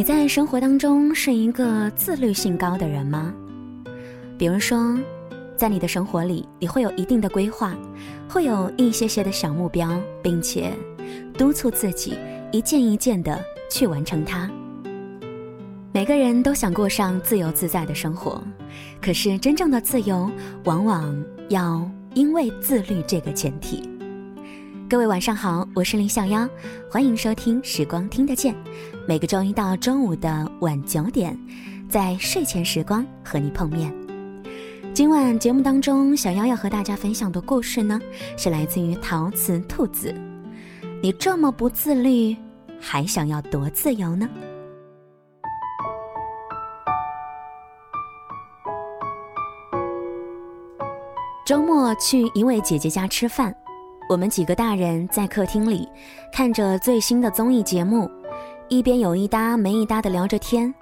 你在生活当中是一个自律性高的人吗？比如说，在你的生活里，你会有一定的规划，会有一些些的小目标，并且督促自己一件一件的去完成它。每个人都想过上自由自在的生活，可是真正的自由，往往要因为自律这个前提。各位晚上好，我是林小妖，欢迎收听《时光听得见》。每个周一到周五的晚九点，在睡前时光和你碰面。今晚节目当中，小妖要和大家分享的故事呢，是来自于陶瓷兔子。你这么不自律，还想要多自由呢？周末去一位姐姐家吃饭，我们几个大人在客厅里看着最新的综艺节目。一边有一搭没一搭的聊着天，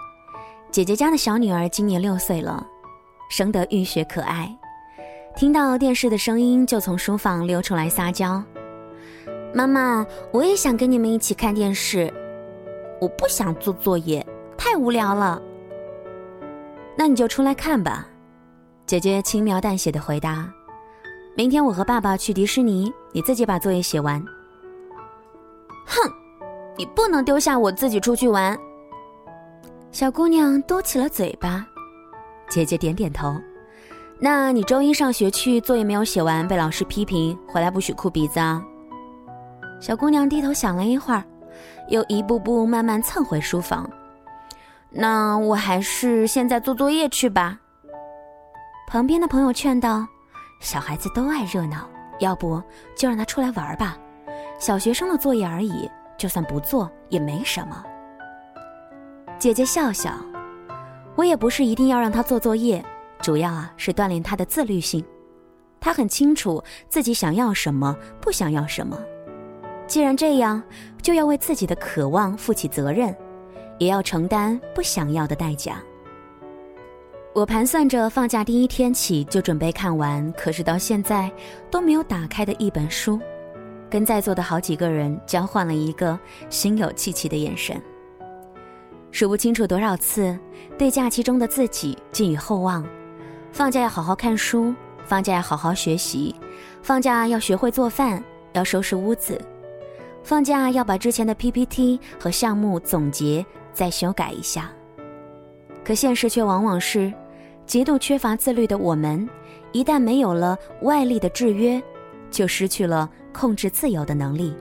姐姐家的小女儿今年六岁了，生得浴血可爱，听到电视的声音就从书房溜出来撒娇：“妈妈，我也想跟你们一起看电视，我不想做作业，太无聊了。”那你就出来看吧，姐姐轻描淡写的回答：“明天我和爸爸去迪士尼，你自己把作业写完。”哼。你不能丢下我自己出去玩。小姑娘嘟起了嘴巴，姐姐点点头。那你周一上学去，作业没有写完，被老师批评，回来不许哭鼻子啊。小姑娘低头想了一会儿，又一步步慢慢蹭回书房。那我还是现在做作业去吧。旁边的朋友劝道：“小孩子都爱热闹，要不就让他出来玩吧，小学生的作业而已。”就算不做也没什么。姐姐笑笑，我也不是一定要让他做作业，主要啊是锻炼他的自律性。他很清楚自己想要什么，不想要什么。既然这样，就要为自己的渴望负起责任，也要承担不想要的代价。我盘算着放假第一天起就准备看完，可是到现在都没有打开的一本书。跟在座的好几个人交换了一个心有戚戚的眼神，数不清楚多少次对假期中的自己寄予厚望：放假要好好看书，放假要好好学习，放假要学会做饭，要收拾屋子，放假要把之前的 PPT 和项目总结再修改一下。可现实却往往是，极度缺乏自律的我们，一旦没有了外力的制约。就失去了控制自由的能力。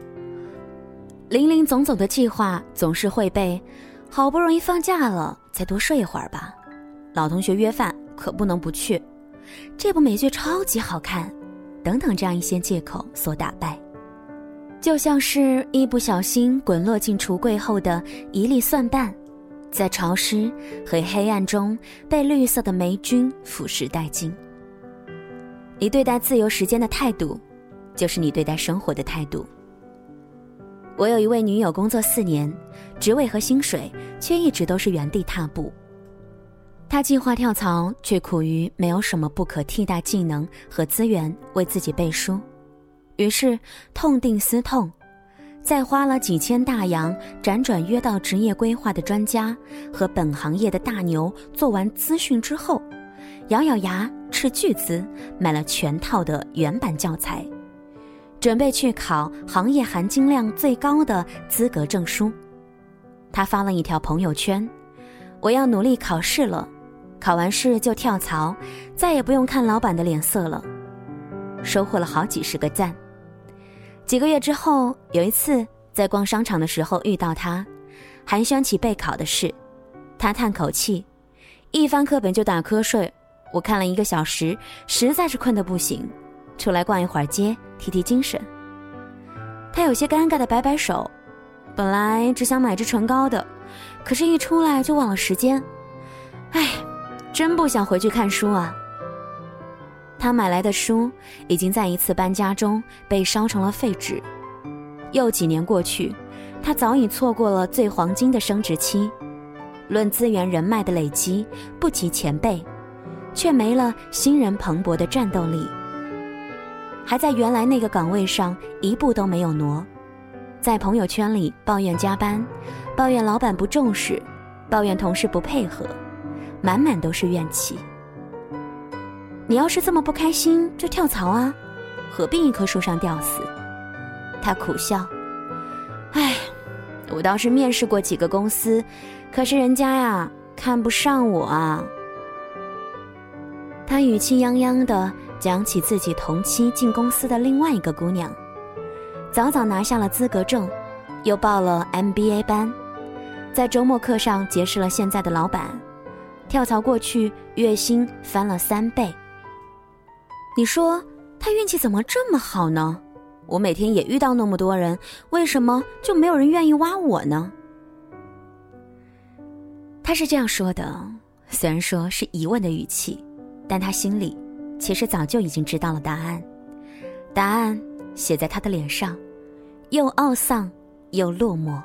林林总总的计划总是会被“好不容易放假了，再多睡一会儿吧”，老同学约饭可不能不去，这部美剧超级好看，等等这样一些借口所打败。就像是一不小心滚落进橱柜后的一粒蒜瓣，在潮湿和黑暗中被绿色的霉菌腐蚀殆尽。你对待自由时间的态度。就是你对待生活的态度。我有一位女友，工作四年，职位和薪水却一直都是原地踏步。她计划跳槽，却苦于没有什么不可替代技能和资源为自己背书，于是痛定思痛，在花了几千大洋辗转约到职业规划的专家和本行业的大牛做完资讯之后，咬咬牙斥巨资买了全套的原版教材。准备去考行业含金量最高的资格证书，他发了一条朋友圈：“我要努力考试了，考完试就跳槽，再也不用看老板的脸色了。”收获了好几十个赞。几个月之后，有一次在逛商场的时候遇到他，寒暄起备考的事，他叹口气：“一翻课本就打瞌睡，我看了一个小时，实在是困得不行。”出来逛一会儿街，提提精神。他有些尴尬的摆摆手，本来只想买支唇膏的，可是一出来就忘了时间。唉，真不想回去看书啊。他买来的书已经在一次搬家中被烧成了废纸。又几年过去，他早已错过了最黄金的升值期。论资源人脉的累积，不及前辈，却没了新人蓬勃的战斗力。还在原来那个岗位上一步都没有挪，在朋友圈里抱怨加班，抱怨老板不重视，抱怨同事不配合，满满都是怨气。你要是这么不开心，就跳槽啊，何必一棵树上吊死？他苦笑，唉，我倒是面试过几个公司，可是人家呀看不上我啊。他语气泱泱的讲起自己同期进公司的另外一个姑娘，早早拿下了资格证，又报了 MBA 班，在周末课上结识了现在的老板，跳槽过去月薪翻了三倍。你说他运气怎么这么好呢？我每天也遇到那么多人，为什么就没有人愿意挖我呢？他是这样说的，虽然说是疑问的语气。但他心里，其实早就已经知道了答案，答案写在他的脸上，又懊丧又落寞。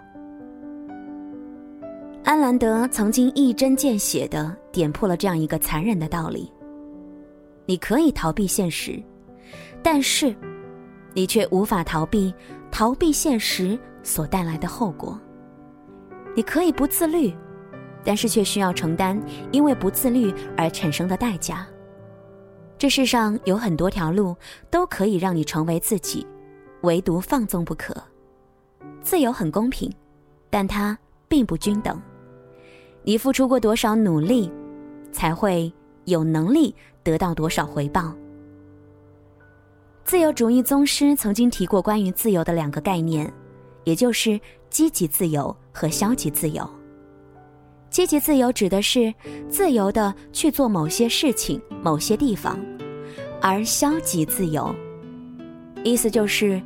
安兰德曾经一针见血的点破了这样一个残忍的道理：你可以逃避现实，但是，你却无法逃避逃避现实所带来的后果。你可以不自律。但是却需要承担因为不自律而产生的代价。这世上有很多条路都可以让你成为自己，唯独放纵不可。自由很公平，但它并不均等。你付出过多少努力，才会有能力得到多少回报。自由主义宗师曾经提过关于自由的两个概念，也就是积极自由和消极自由。积极自由指的是自由的去做某些事情、某些地方，而消极自由，意思就是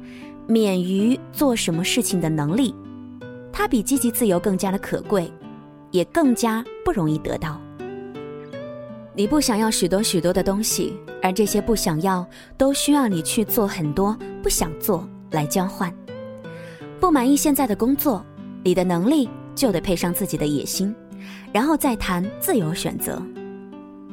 免于做什么事情的能力，它比积极自由更加的可贵，也更加不容易得到。你不想要许多许多的东西，而这些不想要都需要你去做很多不想做来交换。不满意现在的工作，你的能力就得配上自己的野心。然后再谈自由选择，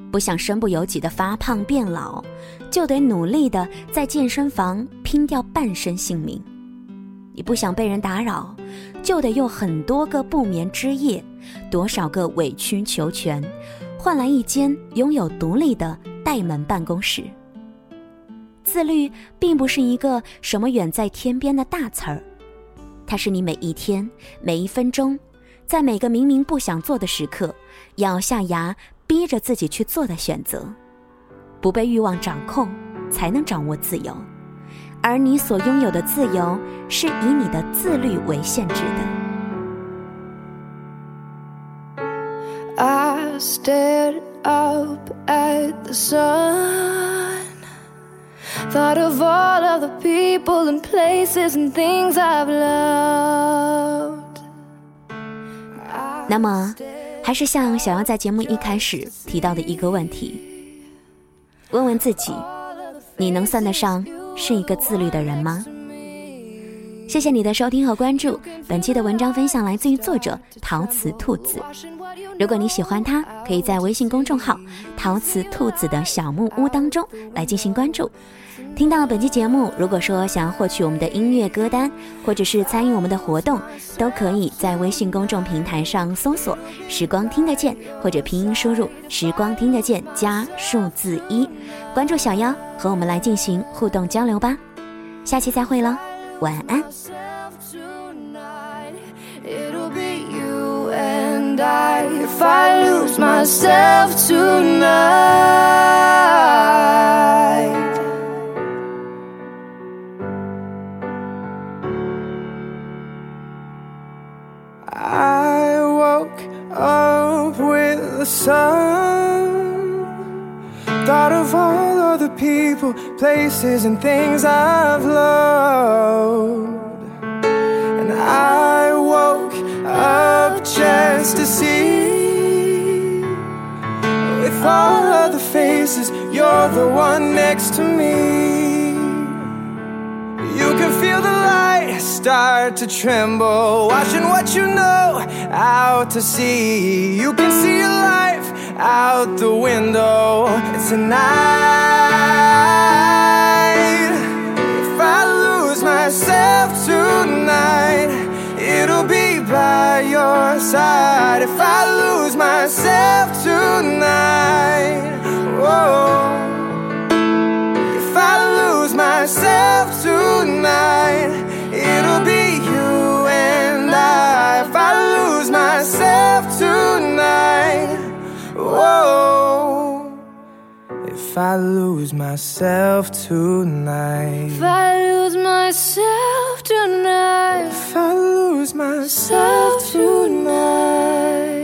不想身不由己的发胖变老，就得努力的在健身房拼掉半身性命；你不想被人打扰，就得用很多个不眠之夜，多少个委曲求全，换来一间拥有独立的带门办公室。自律并不是一个什么远在天边的大词儿，它是你每一天每一分钟。在每个明明不想做的时刻，咬下牙逼着自己去做的选择，不被欲望掌控，才能掌握自由。而你所拥有的自由，是以你的自律为限制的。Stared up at the sun, thought of all of the people and places and things I've loved. 那么，还是像小妖在节目一开始提到的一个问题：问问自己，你能算得上是一个自律的人吗？谢谢你的收听和关注。本期的文章分享来自于作者陶瓷兔子。如果你喜欢他，可以在微信公众号“陶瓷兔子的小木屋”当中来进行关注。听到本期节目，如果说想要获取我们的音乐歌单，或者是参与我们的活动，都可以在微信公众平台上搜索“时光听得见”或者拼音输入“时光听得见”加数字一，关注小妖，和我们来进行互动交流吧。下期再会喽，晚安。if I lose myself tonight. I woke up with the sun, thought of all of the people, places, and things I've loved, and I woke up just to see with all the faces, you're the one next to me. You can feel the light start to tremble, watching what you know out to sea. You can see your life out the window. It's a night. If I lose myself tonight. It'll be by your side. if I lose myself tonight. Whoa. If I lose myself tonight, it'll be you and I. If I lose myself tonight, whoa. If I lose myself tonight, If I lose myself tonight, if I lose myself tonight.